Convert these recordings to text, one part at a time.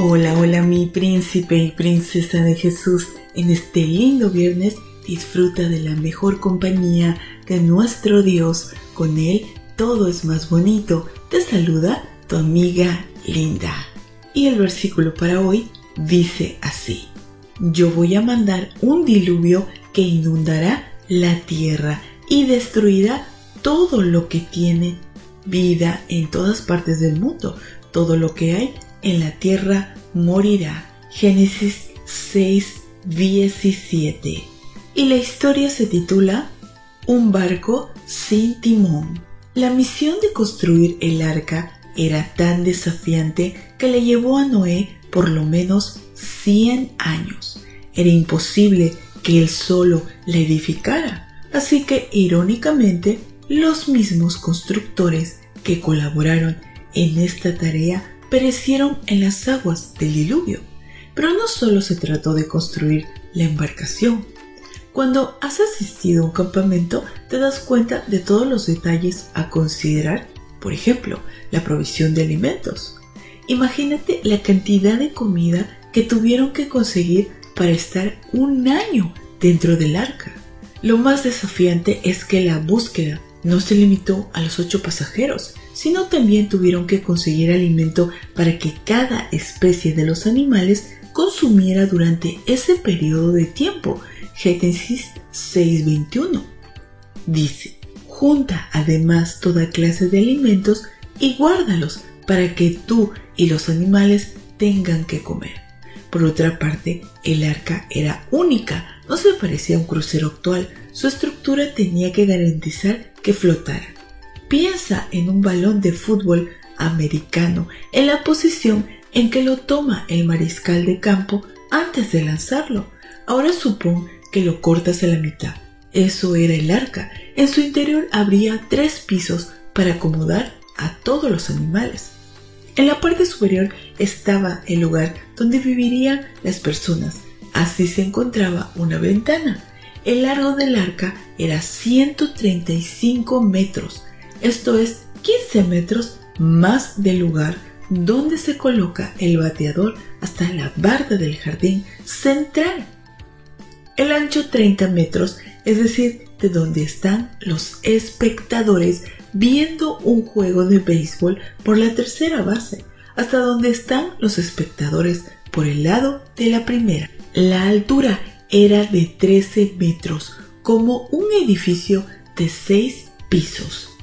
Hola, hola mi príncipe y princesa de Jesús. En este lindo viernes disfruta de la mejor compañía de nuestro Dios. Con Él todo es más bonito. Te saluda tu amiga Linda. Y el versículo para hoy dice así. Yo voy a mandar un diluvio que inundará la tierra y destruirá todo lo que tiene vida en todas partes del mundo. Todo lo que hay en la tierra morirá. Génesis 6, 17. Y la historia se titula Un barco sin timón. La misión de construir el arca era tan desafiante que le llevó a Noé por lo menos 100 años. Era imposible que él solo la edificara, así que irónicamente los mismos constructores que colaboraron en esta tarea perecieron en las aguas del diluvio. Pero no solo se trató de construir la embarcación. Cuando has asistido a un campamento te das cuenta de todos los detalles a considerar, por ejemplo, la provisión de alimentos. Imagínate la cantidad de comida que tuvieron que conseguir para estar un año dentro del arca. Lo más desafiante es que la búsqueda no se limitó a los ocho pasajeros, sino también tuvieron que conseguir alimento para que cada especie de los animales consumiera durante ese periodo de tiempo. Génesis 6:21 dice, junta además toda clase de alimentos y guárdalos para que tú y los animales tengan que comer. Por otra parte, el arca era única, no se parecía a un crucero actual, su estructura tenía que garantizar que flotara. Piensa en un balón de fútbol americano en la posición en que lo toma el mariscal de campo antes de lanzarlo. Ahora supón que lo cortas a la mitad. Eso era el arca. En su interior habría tres pisos para acomodar a todos los animales. En la parte superior estaba el lugar donde vivirían las personas. Así se encontraba una ventana. El largo del arca era 135 metros, esto es 15 metros más del lugar donde se coloca el bateador hasta la barda del jardín central. El ancho 30 metros, es decir, de donde están los espectadores viendo un juego de béisbol por la tercera base, hasta donde están los espectadores por el lado de la primera. La altura era de 13 metros, como un edificio de 6 pisos.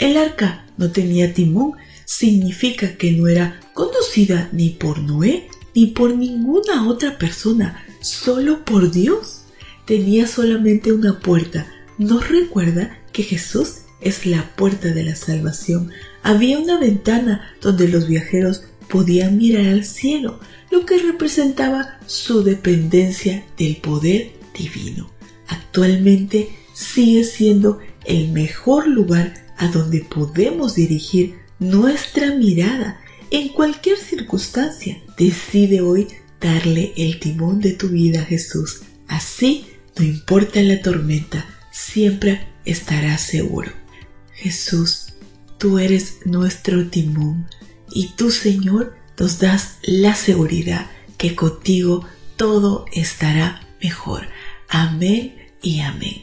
El arca no tenía timón, significa que no era conducida ni por Noé ni por ninguna otra persona, solo por Dios. Tenía solamente una puerta. ¿Nos recuerda que Jesús es la puerta de la salvación? Había una ventana donde los viajeros podían mirar al cielo, lo que representaba su dependencia del poder divino. Actualmente sigue siendo el mejor lugar a donde podemos dirigir nuestra mirada en cualquier circunstancia. Decide hoy darle el timón de tu vida a Jesús. Así, no importa la tormenta, siempre estarás seguro. Jesús, tú eres nuestro timón y tú, Señor, nos das la seguridad que contigo todo estará mejor. Amén y amén.